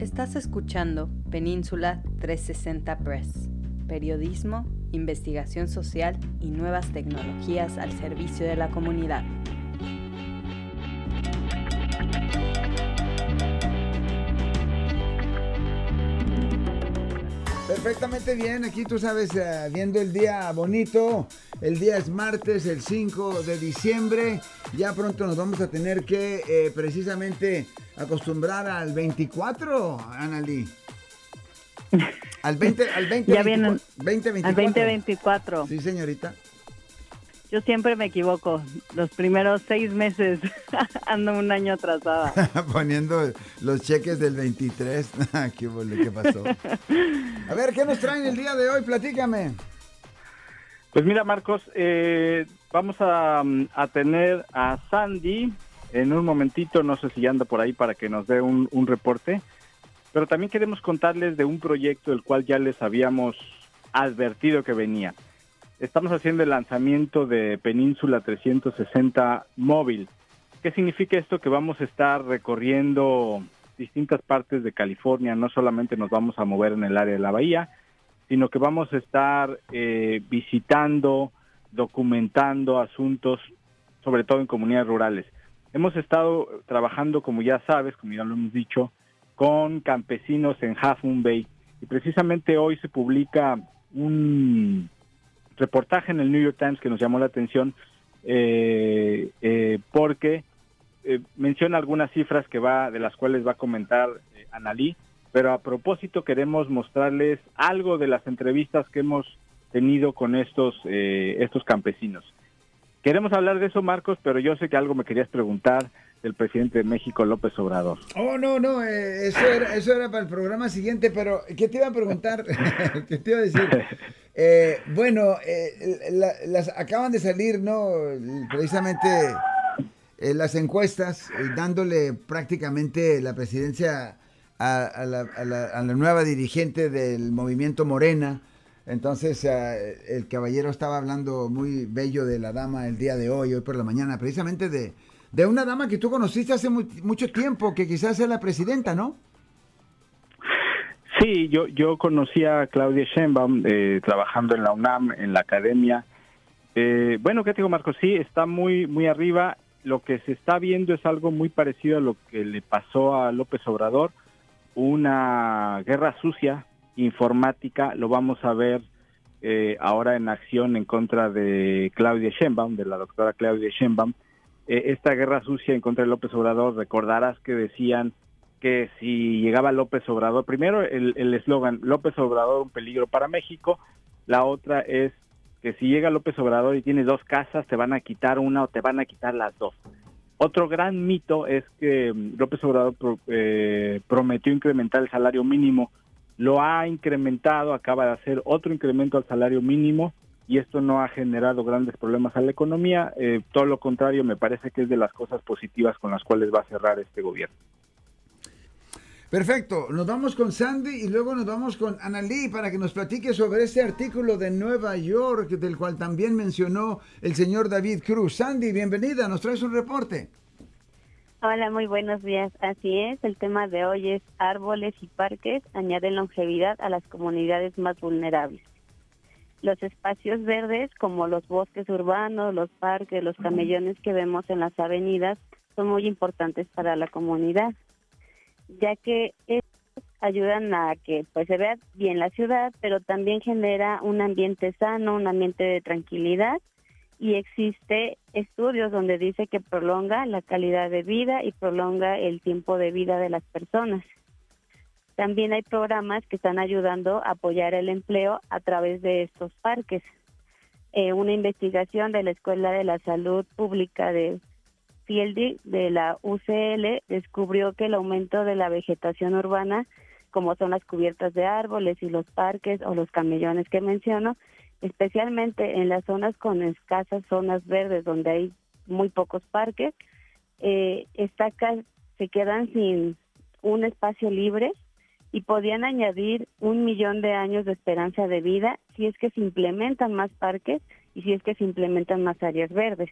Estás escuchando Península 360 Press, periodismo, investigación social y nuevas tecnologías al servicio de la comunidad. Perfectamente bien, aquí tú sabes, eh, viendo el día bonito, el día es martes, el 5 de diciembre, ya pronto nos vamos a tener que eh, precisamente acostumbrar al 24, Analí. Al 20, al 20, ya vienen, 2024. Al 2024. Sí, señorita. Yo siempre me equivoco. Los primeros seis meses ando un año atrasada. Poniendo los cheques del 23. ¿Qué, ¿Qué pasó? A ver, ¿qué nos traen el día de hoy? Platícame. Pues mira, Marcos, eh, vamos a, a, tener a Sandy en un momentito, no sé si anda por ahí para que nos dé un, reporte, pero también queremos contarles de un proyecto del cual ya les habíamos advertido que venía. Estamos haciendo el lanzamiento de Península 360 móvil. ¿Qué significa esto? Que vamos a estar recorriendo distintas partes de California, no solamente nos vamos a mover en el área de la bahía, sino que vamos a estar eh, visitando, documentando asuntos, sobre todo en comunidades rurales. Hemos estado trabajando, como ya sabes, como ya lo hemos dicho, con campesinos en Half Moon Bay y precisamente hoy se publica un reportaje en el New York Times que nos llamó la atención eh, eh, porque eh, menciona algunas cifras que va de las cuales va a comentar eh, Analí, pero a propósito queremos mostrarles algo de las entrevistas que hemos tenido con estos estos campesinos. Queremos hablar de eso, Marcos, pero yo sé que algo me querías preguntar del presidente de México, López Obrador. Oh, no, no, eh, eso, era, eso era para el programa siguiente, pero ¿qué te iba a preguntar? ¿Qué te iba a decir? Eh, bueno, eh, la, las acaban de salir, ¿no? Precisamente eh, las encuestas, dándole prácticamente la presidencia a, la, a, la, nueva dirigente del movimiento Morena. Entonces, el caballero estaba hablando muy bello de la dama el día de hoy, hoy por la mañana, precisamente de de una dama que tú conociste hace mucho tiempo, que quizás sea la presidenta, ¿no? Sí, yo, yo conocí a Claudia Sheinbaum eh, trabajando en la UNAM, en la academia. Eh, bueno, ¿qué te digo, Marco? Sí, está muy, muy arriba. Lo que se está viendo es algo muy parecido a lo que le pasó a López Obrador, una guerra sucia informática. Lo vamos a ver eh, ahora en acción en contra de Claudia Sheinbaum, de la doctora Claudia Sheinbaum esta guerra sucia en contra de López Obrador, recordarás que decían que si llegaba López Obrador, primero el eslogan López Obrador un peligro para México, la otra es que si llega López Obrador y tiene dos casas, te van a quitar una o te van a quitar las dos. Otro gran mito es que López Obrador eh, prometió incrementar el salario mínimo, lo ha incrementado, acaba de hacer otro incremento al salario mínimo, y esto no ha generado grandes problemas a la economía. Eh, todo lo contrario, me parece que es de las cosas positivas con las cuales va a cerrar este gobierno. Perfecto, nos vamos con Sandy y luego nos vamos con Analí para que nos platique sobre este artículo de Nueva York del cual también mencionó el señor David Cruz. Sandy, bienvenida, nos traes un reporte. Hola, muy buenos días. Así es, el tema de hoy es árboles y parques añaden longevidad a las comunidades más vulnerables los espacios verdes como los bosques urbanos, los parques, los camellones que vemos en las avenidas son muy importantes para la comunidad, ya que estos ayudan a que pues se vea bien la ciudad, pero también genera un ambiente sano, un ambiente de tranquilidad y existe estudios donde dice que prolonga la calidad de vida y prolonga el tiempo de vida de las personas. También hay programas que están ayudando a apoyar el empleo a través de estos parques. Eh, una investigación de la Escuela de la Salud Pública de Fieldy de la UCL descubrió que el aumento de la vegetación urbana, como son las cubiertas de árboles y los parques o los camellones que menciono, especialmente en las zonas con escasas zonas verdes donde hay muy pocos parques, eh, se quedan sin un espacio libre y podían añadir un millón de años de esperanza de vida si es que se implementan más parques y si es que se implementan más áreas verdes.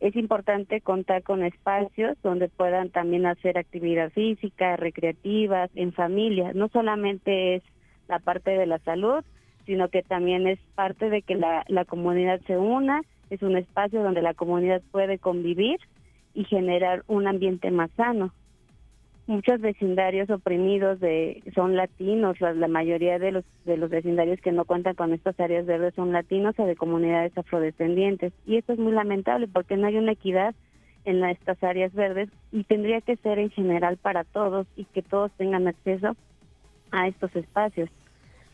Es importante contar con espacios donde puedan también hacer actividad física, recreativas, en familia. No solamente es la parte de la salud, sino que también es parte de que la, la comunidad se una, es un espacio donde la comunidad puede convivir y generar un ambiente más sano muchos vecindarios oprimidos de son latinos, la, mayoría de los de los vecindarios que no cuentan con estas áreas verdes son latinos o de comunidades afrodescendientes y esto es muy lamentable porque no hay una equidad en estas áreas verdes y tendría que ser en general para todos y que todos tengan acceso a estos espacios.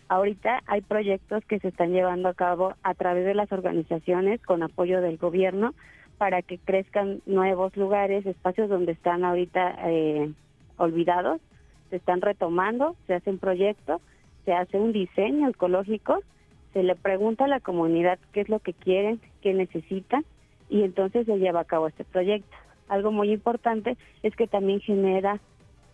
Ahorita hay proyectos que se están llevando a cabo a través de las organizaciones con apoyo del gobierno para que crezcan nuevos lugares, espacios donde están ahorita eh, olvidados, se están retomando, se hacen proyectos, se hace un diseño ecológico, se le pregunta a la comunidad qué es lo que quieren, qué necesitan y entonces se lleva a cabo este proyecto. Algo muy importante es que también genera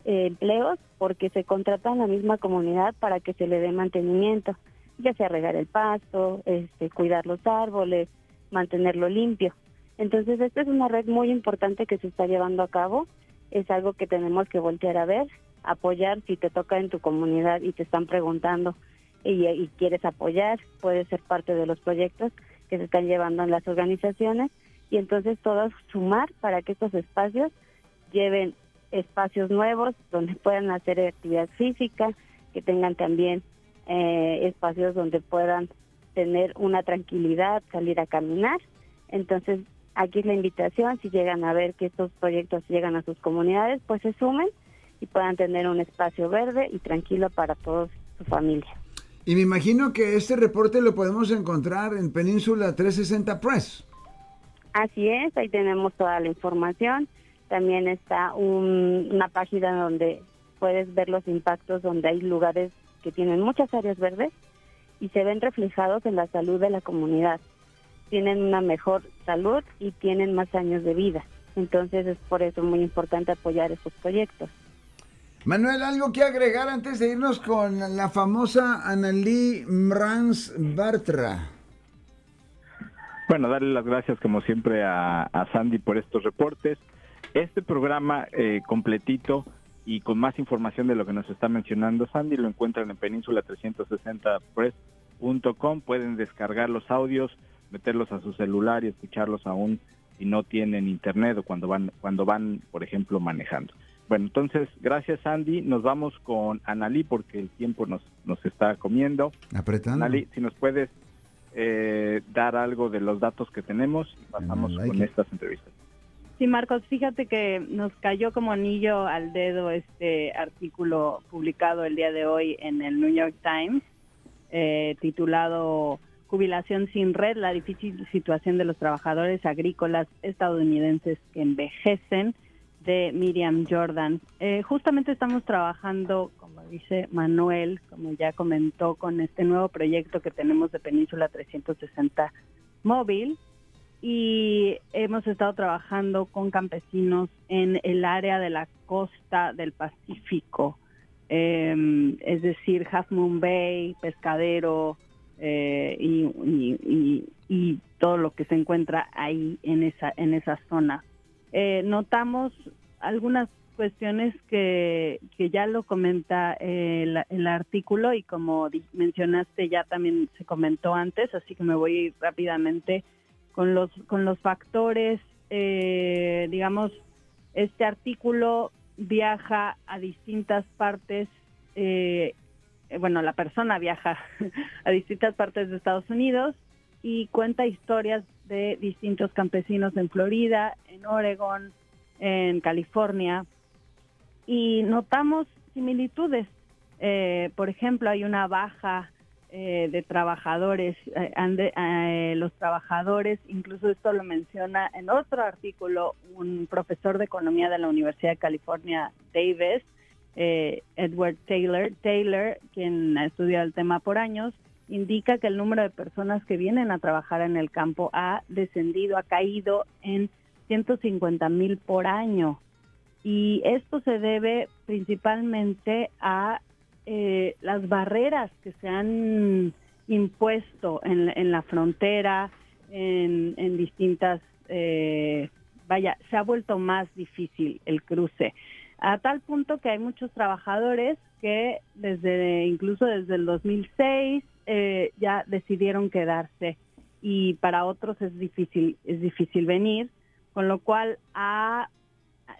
empleos porque se contrata a la misma comunidad para que se le dé mantenimiento, ya sea regar el pasto, este, cuidar los árboles, mantenerlo limpio. Entonces, esta es una red muy importante que se está llevando a cabo es algo que tenemos que voltear a ver, apoyar si te toca en tu comunidad y te están preguntando y, quieres apoyar, puedes ser parte de los proyectos que se están llevando en las organizaciones y entonces todos sumar para que estos espacios lleven espacios nuevos donde puedan hacer actividad física, que tengan también eh, espacios donde puedan tener una tranquilidad, salir a caminar. Entonces Aquí es la invitación, si llegan a ver que estos proyectos llegan a sus comunidades, pues se sumen y puedan tener un espacio verde y tranquilo para toda su familia. Y me imagino que este reporte lo podemos encontrar en Península 360 Press. Así es, ahí tenemos toda la información. También está una página donde puedes ver los impactos, donde hay lugares que tienen muchas áreas verdes y se ven reflejados en la salud de la comunidad tienen una mejor salud y tienen más años de vida. Entonces es por eso muy importante apoyar estos proyectos. Manuel, ¿algo que agregar antes de irnos con la famosa Annalí Mrans Bartra? Bueno, darle las gracias como siempre a, Sandy por estos reportes. Este programa eh, completito y con más información de lo que nos está mencionando Sandy lo encuentran en península360press.com. Pueden descargar los audios meterlos a su celular y escucharlos aún si no tienen internet o cuando van, cuando van, por ejemplo, manejando. Bueno, entonces, gracias Andy. Nos vamos con Analí porque el tiempo nos, nos está comiendo. Apretando. Analí, si nos puedes eh, dar algo de los datos que tenemos y pasamos con estas entrevistas. Sí, Marcos, fíjate que nos cayó como anillo al dedo este artículo publicado el día de hoy en el New York Times, eh, titulado Jubilación sin red, la difícil situación de los trabajadores agrícolas estadounidenses que envejecen, de Miriam Jordan. Eh, justamente estamos trabajando, como dice Manuel, como ya comentó, con este nuevo proyecto que tenemos de Península 360 Móvil y hemos estado trabajando con campesinos en el área de la costa del Pacífico, eh, es decir, Half Moon Bay, Pescadero, eh, y, todo lo que se encuentra ahí en esa, en esa zona. Eh, notamos algunas cuestiones que, que ya lo comenta eh, el, artículo y como mencionaste ya también se comentó antes, así que me voy rápidamente con los, con los factores, digamos, este artículo viaja a distintas partes eh, eh, bueno, la persona viaja a distintas partes de Estados Unidos y cuenta historias de distintos campesinos en Florida, en Oregon, en California, y notamos similitudes. Eh, por ejemplo, hay una baja eh, de trabajadores, los trabajadores, incluso esto lo menciona en otro artículo un profesor de economía de la Universidad de California, Davis, eh, Edward Taylor. Taylor, quien ha estudiado el tema por años, indica que el número de personas que vienen a trabajar en el campo ha descendido, ha caído en 150 mil por año. Y esto se debe principalmente a eh, las barreras que se han impuesto en, la frontera, en, distintas eh, vaya, se ha vuelto más difícil el cruce, a tal punto que hay muchos trabajadores que desde incluso desde el 2006 eh, ya decidieron quedarse y para otros es difícil es difícil venir, con lo cual ha,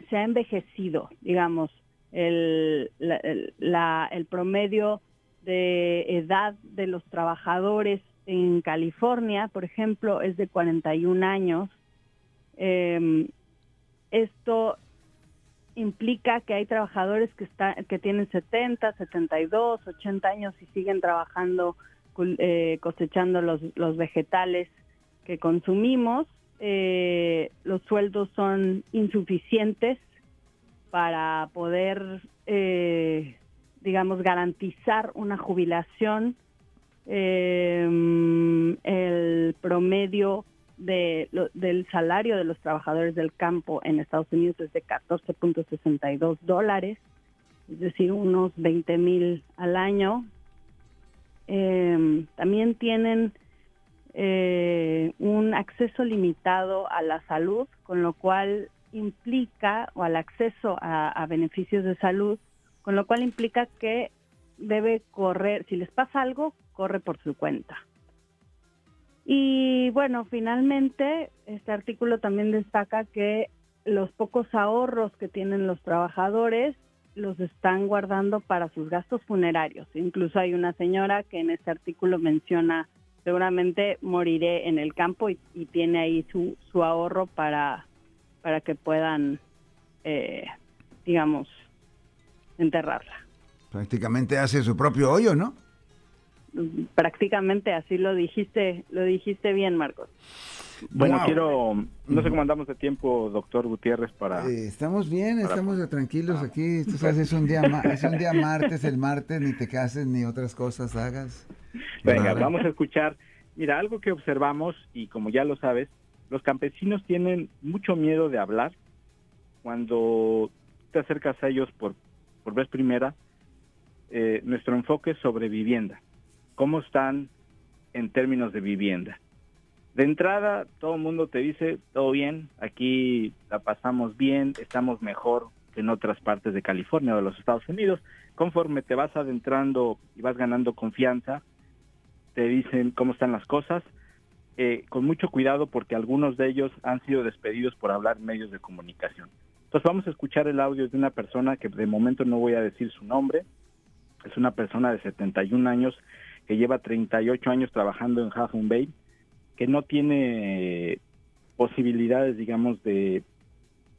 se ha envejecido, digamos, el, el promedio de edad de los trabajadores en California, por ejemplo, es de 41 años. Eh, esto implica que hay trabajadores que, están, que tienen 70, 72, 80 años y siguen trabajando eh, cosechando los, los, vegetales que consumimos. Eh, los sueldos son insuficientes para poder, eh, digamos, garantizar una jubilación. el promedio de, del salario de los trabajadores del campo en Estados Unidos es de 14.62 dólares, es decir, unos 20 mil al año. Em, también tienen eh, un acceso limitado a la salud, con lo cual implica, o al acceso a beneficios de salud, con lo cual implica que debe correr, si les pasa algo, corre por su cuenta. Y bueno, finalmente, este artículo también destaca que los pocos ahorros que tienen los trabajadores los están guardando para sus gastos funerarios. Incluso hay una señora que en este artículo menciona, seguramente moriré en el campo y, tiene ahí su, su ahorro para, para que puedan, eh, digamos, enterrarla. Prácticamente hace su propio hoyo, ¿no? prácticamente así lo dijiste, lo dijiste bien, Marcos. Bueno, quiero, no sé cómo andamos de tiempo, doctor Gutiérrez, para... Eh, estamos bien, estamos tranquilos ah. aquí, tú sabes, es un, día es un día martes, el martes, ni te cases ni otras cosas hagas. Venga, vamos a escuchar. Mira, algo que observamos, y como ya lo sabes, los campesinos tienen mucho miedo de hablar cuando te acercas a ellos por, por vez primera. Eh, nuestro enfoque es sobre vivienda cómo están en términos de vivienda. De entrada, todo el mundo te dice, todo bien, aquí la pasamos bien, estamos mejor que en otras partes de California o de los Estados Unidos. Conforme te vas adentrando y vas ganando confianza, te dicen cómo están las cosas, eh, con mucho cuidado porque algunos de ellos han sido despedidos por hablar medios de comunicación. Entonces vamos a escuchar el audio de una persona que de momento no voy a decir su nombre, es una persona de 71 años que lleva 38 años trabajando en Half Bay, que no tiene posibilidades, digamos, de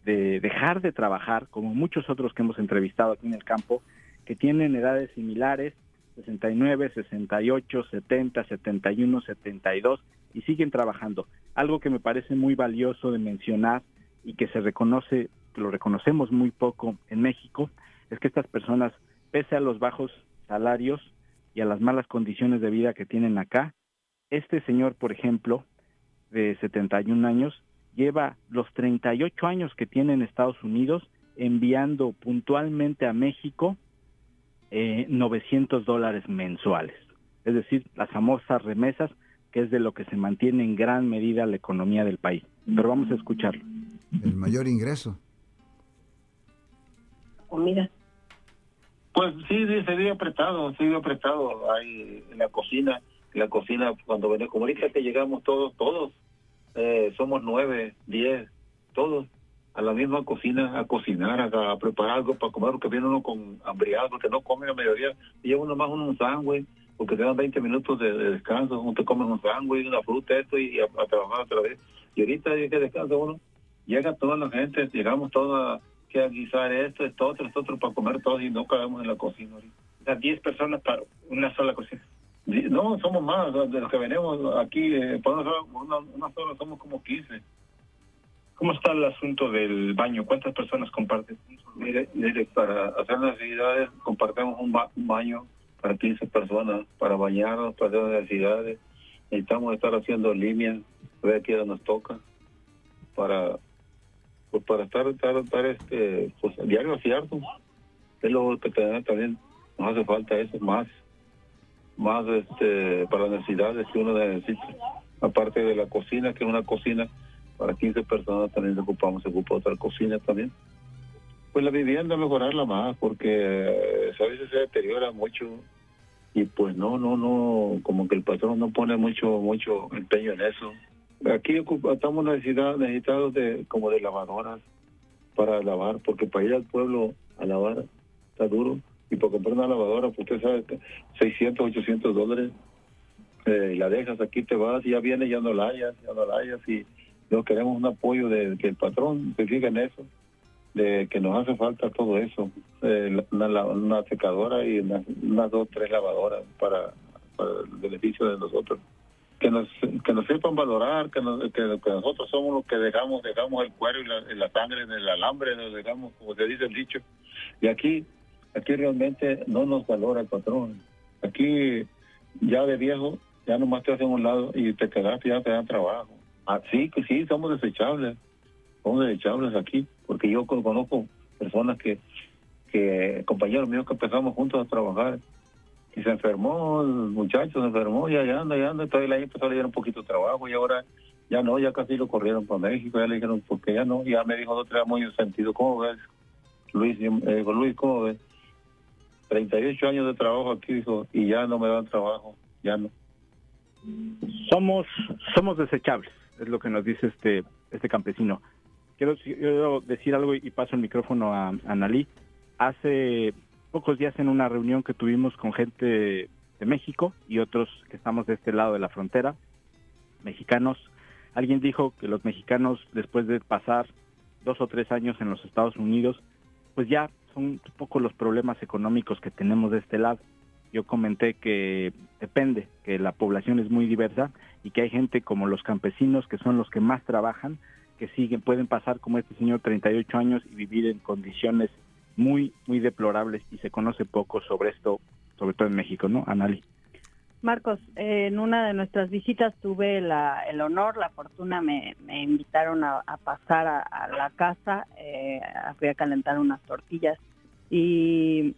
dejar de trabajar, como muchos otros que hemos entrevistado aquí en el campo, que tienen edades similares, 69, 68, 70, 71, 72, y siguen trabajando. Algo que me parece muy valioso de mencionar y que se reconoce, lo reconocemos muy poco en México, es que estas personas, pese a los bajos salarios, y a las malas condiciones de vida que tienen acá. Este señor, por ejemplo, de 71 años, lleva los 38 años que tiene en Estados Unidos enviando puntualmente a México eh, 900 dólares mensuales. Es decir, las famosas remesas, que es de lo que se mantiene en gran medida la economía del país. Pero vamos a escucharlo. El mayor ingreso. Comida. Pues sí, sí, se dio apretado, se dio apretado ahí en la cocina. En la cocina, cuando venimos, como que llegamos todos, todos, eh, somos nueve, diez, todos a la misma cocina a cocinar, a, preparar algo para comer, porque viene uno con hambriado, porque no come a mediodía, y lleva uno más un sándwich, porque te dan 20 minutos de, descanso, uno te come un sándwich, una fruta, esto, y a, trabajar otra vez. Y ahorita que descansa uno, llega toda la gente, llegamos todos que guisar esto, esto, otro, esto, otro, para comer todos y no cabemos en la cocina. Las 10 personas para una sola cocina. No, somos más, de los que venimos aquí, eh, una, una sola somos como 15. ¿Cómo está el asunto del baño? ¿Cuántas personas comparten? Mire, mire para hacer necesidades compartimos un, baño para 15 personas, para bañarnos, para hacer necesidades. Necesitamos estar haciendo líneas, ver qué nos toca, para pues para estar, estar, estar este, pues diario cierto. Es lo que también nos hace falta eso, más, más este, para las necesidades que uno necesita. Aparte de la cocina, que es una cocina para 15 personas también ocupamos, se ocupa otra cocina también. Pues la vivienda mejorarla más porque eh, a veces se deteriora mucho. Y pues no, no, no, como que el patrón no pone mucho, mucho empeño en eso. Aquí estamos necesitados de como de lavadoras para lavar, porque para ir al pueblo a lavar está duro. Y para comprar una lavadora, pues usted sabe, 600, 800 dólares, eh, la dejas aquí, te vas y ya viene, ya no la hayas, ya no la hayas y no queremos un apoyo de que el patrón se fije en eso de que nos hace falta todo eso, eh, una, secadora y unas dos, tres lavadoras para, el beneficio de nosotros. Que nos, que nos sepan valorar, que, que, nosotros somos los que dejamos dejamos el cuero y la, sangre en el alambre, nos dejamos, como se dice el dicho. Y aquí, aquí realmente no nos valora el patrón. Aquí ya de viejo, ya nomás te hacen un lado y te quedaste, ya te dan trabajo. Así que sí, somos desechables somos desechables aquí, porque yo conozco personas que, que compañeros míos que empezamos juntos a trabajar y se enfermó, el muchacho se enfermó, y allá anda, ya anda, todavía el año pasado le un poquito de trabajo y ahora ya no, ya casi lo corrieron para México, ya le dijeron, porque ya no, ya me dijo, tenemos muy sentido, ¿cómo ves? Luis, eh, Luis, ¿cómo ves? 38 años de trabajo aquí, dijo, y ya no me dan trabajo, ya no. Somos, somos desechables, es lo que nos dice este, este campesino quiero, decir algo y paso el micrófono a, Analí. Hace pocos días en una reunión que tuvimos con gente de México y otros que estamos de este lado de la frontera, mexicanos, alguien dijo que los mexicanos después de pasar dos o tres años en los Estados Unidos, pues ya son un poco los problemas económicos que tenemos de este lado. Yo comenté que depende, que la población es muy diversa y que hay gente como los campesinos que son los que más trabajan, que siguen, pueden pasar como este señor 38 años y vivir en condiciones muy, muy deplorables y se conoce poco sobre esto, sobre todo en México, ¿no? Anali. Marcos, en una de nuestras visitas tuve la, el honor, la fortuna, me, invitaron a, pasar a, la casa, eh, fui a calentar unas tortillas y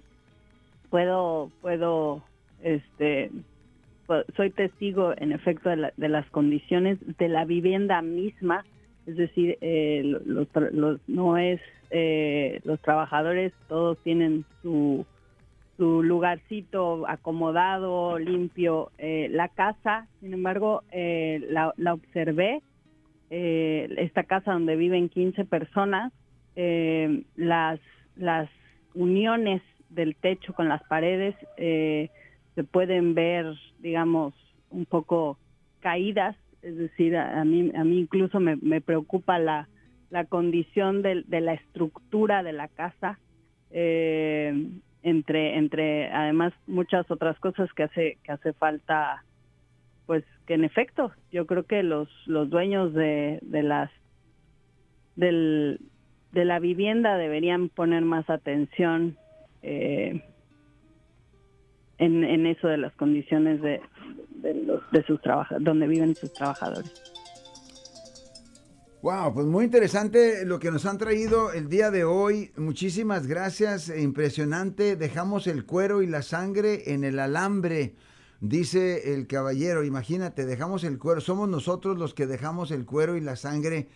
puedo, puedo, este, soy testigo en efecto de, de las condiciones de la vivienda misma, es decir, eh, los, no es eh, los trabajadores todos tienen su su lugarcito acomodado, limpio. Eh, la casa, sin embargo, la, la, observé, esta casa donde viven 15 personas, las, las uniones del techo con las paredes se pueden ver, digamos, un poco caídas es decir, a, mí, a mí incluso me, preocupa la, la condición de, la estructura de la casa, eh, entre, entre además muchas otras cosas que hace, que hace falta, pues que en efecto, yo creo que los, los dueños de, de las del, de la vivienda deberían poner más atención eh, en, eso de las condiciones de, de, sus trabajadores, donde viven sus trabajadores. Wow, pues muy interesante lo que nos han traído el día de hoy. Muchísimas gracias, impresionante. Dejamos el cuero y la sangre en el alambre, dice el caballero. Imagínate, dejamos el cuero. Somos nosotros los que dejamos el cuero y la sangre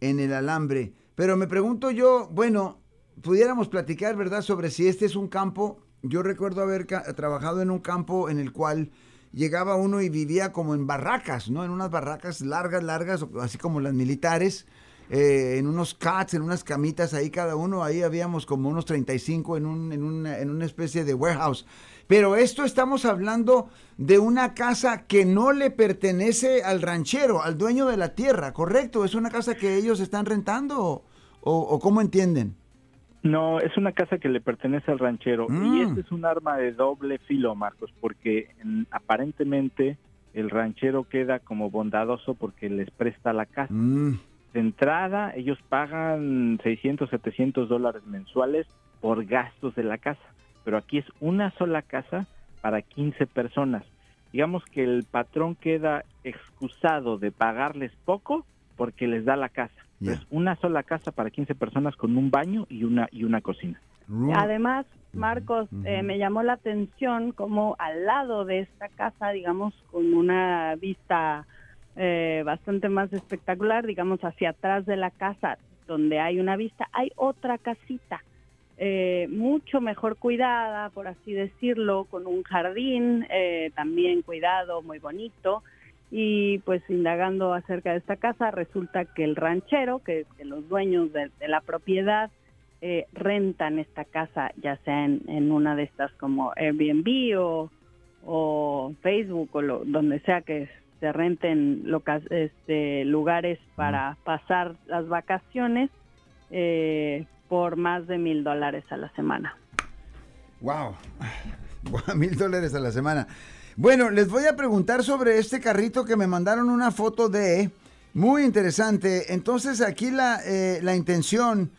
en el alambre. Pero me pregunto yo, bueno, pudiéramos platicar, ¿verdad?, sobre si este es un campo. Yo recuerdo haber trabajado en un campo en el cual llegaba uno y vivía como en barracas, ¿no? En unas barracas largas, largas, así como las militares, eh, en unos cats, en unas camitas ahí cada uno, ahí habíamos como unos 35 en, un, en, una, en una especie de warehouse. Pero esto estamos hablando de una casa que no le pertenece al ranchero, al dueño de la tierra, ¿correcto? ¿Es una casa que ellos están rentando o, o cómo entienden? No, es una casa que le pertenece al ranchero y mm. este es un arma de doble filo, Marcos, porque aparentemente el ranchero queda como bondadoso porque les presta la casa. Mm. De entrada, ellos pagan 600, 700 dólares mensuales por gastos de la casa, pero aquí es una sola casa para 15 personas. Digamos que el patrón queda excusado de pagarles poco porque les da la casa es una sola casa para 15 personas con un baño y una y una cocina. Además, Marcos, eh, me llamó la atención como al lado de esta casa, digamos, con una vista eh, bastante más espectacular, digamos hacia atrás de la casa donde hay una vista, hay otra casita eh, mucho mejor cuidada, por así decirlo, con un jardín eh, también cuidado, muy bonito. Y pues indagando acerca de esta casa, resulta que el ranchero, que, los dueños de, la propiedad, eh, rentan esta casa, ya sea en, una de estas como Airbnb o, o Facebook o donde sea que se renten este, lugares para pasar las vacaciones. Eh, por más de mil dólares a la semana. Wow, mil dólares a la semana. Bueno, les voy a preguntar sobre este carrito que me mandaron una foto de, muy interesante. Entonces aquí la, eh, la intención,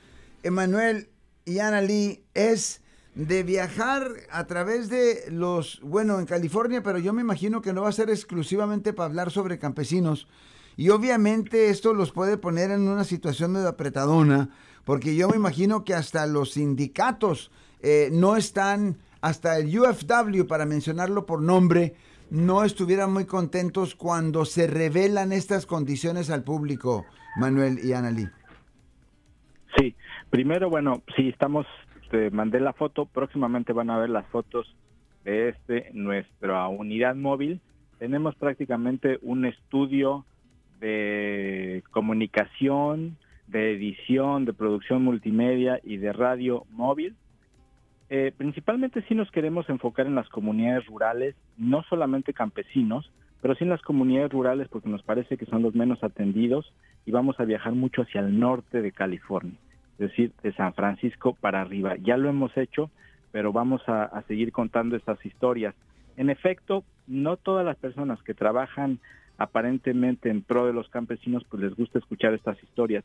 Emanuel y Ana Lee, es de viajar a través de los, bueno, en California, pero yo me imagino que no va a ser exclusivamente para hablar sobre campesinos. Y obviamente esto los puede poner en una situación de apretadona, porque yo me imagino que hasta los sindicatos eh, no están, hasta el UFW, para mencionarlo por nombre, no estuvieran muy contentos cuando se revelan estas condiciones al público, Manuel y Annalí. Sí, primero, bueno, sí, estamos, te mandé la foto, próximamente van a ver las fotos de este, nuestra unidad móvil. Tenemos prácticamente un estudio de comunicación, de edición, de producción multimedia y de radio móvil. Eh, principalmente sí nos queremos enfocar en las comunidades rurales, no solamente campesinos, pero sí en las comunidades rurales porque nos parece que son los menos atendidos y vamos a viajar mucho hacia el norte de California, es decir, de San Francisco para arriba. Ya lo hemos hecho, pero vamos a seguir contando estas historias. En efecto, no todas las personas que trabajan aparentemente en pro de los campesinos, pues les gusta escuchar estas historias.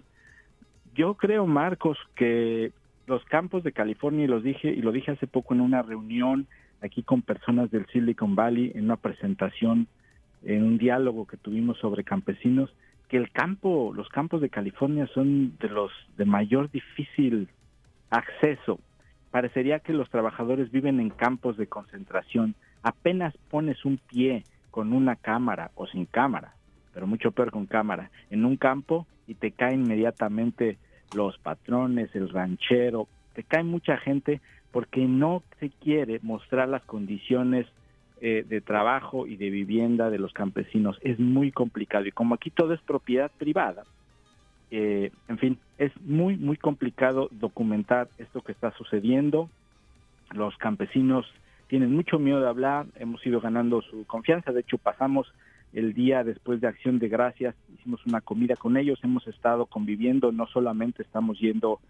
Yo creo, Marcos, que los campos de California, y los dije, y lo dije hace poco en una reunión aquí con personas del Silicon Valley, en una presentación, en un diálogo que tuvimos sobre campesinos, que el campo, los campos de California son de los de mayor difícil acceso. Parecería que los trabajadores viven en campos de concentración. Apenas pones un pie con una cámara o sin cámara, pero mucho peor con cámara, en un campo y te caen inmediatamente los patrones, el ranchero, te cae mucha gente porque no se quiere mostrar las condiciones eh, de trabajo y de vivienda de los campesinos. Es muy complicado y como aquí todo es propiedad privada, eh, en fin, es muy, muy complicado documentar esto que está sucediendo. Los campesinos tienen mucho miedo de hablar, hemos ido ganando su confianza, de hecho pasamos el día después de Acción de Gracias, hicimos una comida con ellos, hemos estado conviviendo, no solamente estamos yendo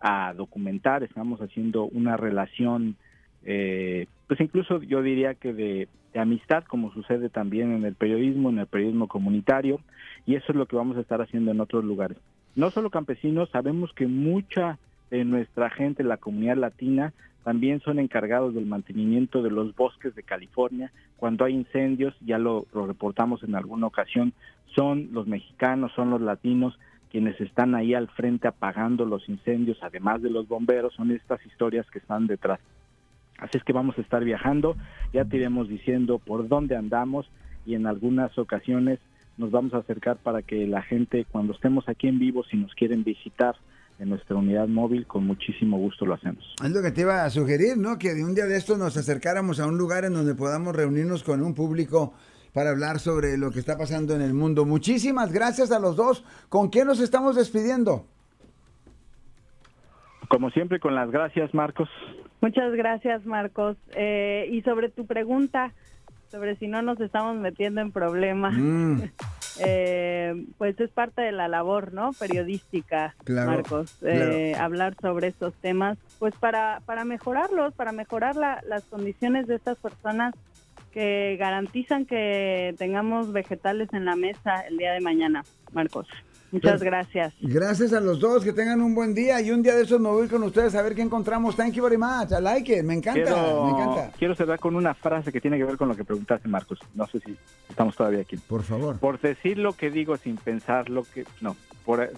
a documentar, estamos haciendo una relación, eh, pues incluso yo diría que de, de, amistad, como sucede también en el periodismo, en el periodismo comunitario, y eso es lo que vamos a estar haciendo en otros lugares. No solo campesinos, sabemos que mucha de nuestra gente, la comunidad latina, también son encargados del mantenimiento de los bosques de California. Cuando hay incendios, ya lo, reportamos en alguna ocasión, son los mexicanos, son los latinos quienes están ahí al frente apagando los incendios, además de los bomberos, son estas historias que están detrás. Así es que vamos a estar viajando, ya te iremos diciendo por dónde andamos y en algunas ocasiones nos vamos a acercar para que la gente, cuando estemos aquí en vivo, si nos quieren visitar, en nuestra unidad móvil, con muchísimo gusto lo hacemos. Es lo que te iba a sugerir, ¿no? Que de un día de esto nos acercáramos a un lugar en donde podamos reunirnos con un público para hablar sobre lo que está pasando en el mundo. Muchísimas gracias a los dos. ¿Con quién nos estamos despidiendo? Como siempre, con las gracias, Marcos. Muchas gracias, Marcos. Eh, y sobre tu pregunta, sobre si no nos estamos metiendo en problemas. Mm. eh, pues es parte de la labor, ¿no? Periodística, Marcos, eh, hablar sobre estos temas, pues para, para mejorarlos, para mejorar las condiciones de estas personas que garantizan que tengamos vegetales en la mesa el día de mañana, Marcos. Muchas gracias. Gracias a los dos, que tengan un buen día y un día de esos me voy con ustedes a ver qué encontramos. Thank you very much. I like it. Me encanta, quiero, me encanta. Quiero cerrar con una frase que tiene que ver con lo que preguntaste, Marcos. No sé si estamos todavía aquí. Por favor. Por decir lo que digo sin pensar lo que... No, por...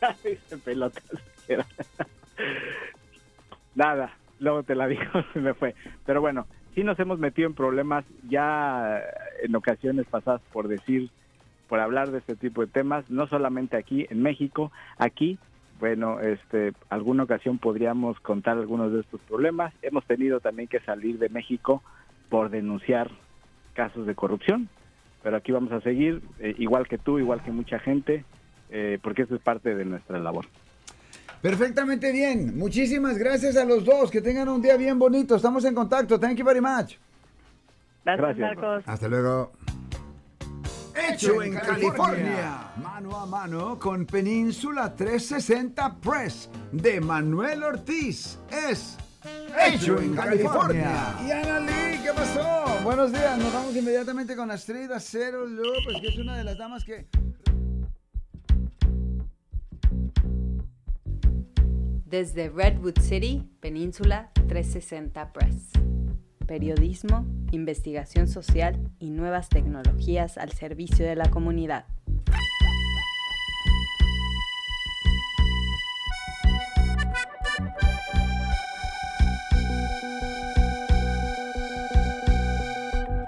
pelotas. Nada, luego te la digo, se me fue. Pero bueno, sí nos hemos metido en problemas ya en ocasiones pasadas por decir por hablar de este tipo de temas, no solamente aquí en México, aquí, bueno, este, alguna ocasión podríamos contar algunos de estos problemas. Hemos tenido también que salir de México por denunciar casos de corrupción, pero aquí vamos a seguir, eh, igual que tú, igual que mucha gente, eh, porque eso es parte de nuestra labor. Perfectamente bien. Muchísimas gracias a los dos. Que tengan un día bien bonito. Estamos en contacto. Thank you very much. Gracias, Gracias. Marcos. Hasta luego. Hecho en California. Mano a mano con Península 360 Press de Manuel Ortiz. Es Hecho en California. Y Ana Lee, ¿qué pasó? Buenos días. Nos vamos inmediatamente con Astrid Acero López, que es una de las damas que... Desde Redwood City, Península 360 Press. Periodismo, investigación social y nuevas tecnologías al servicio de la comunidad.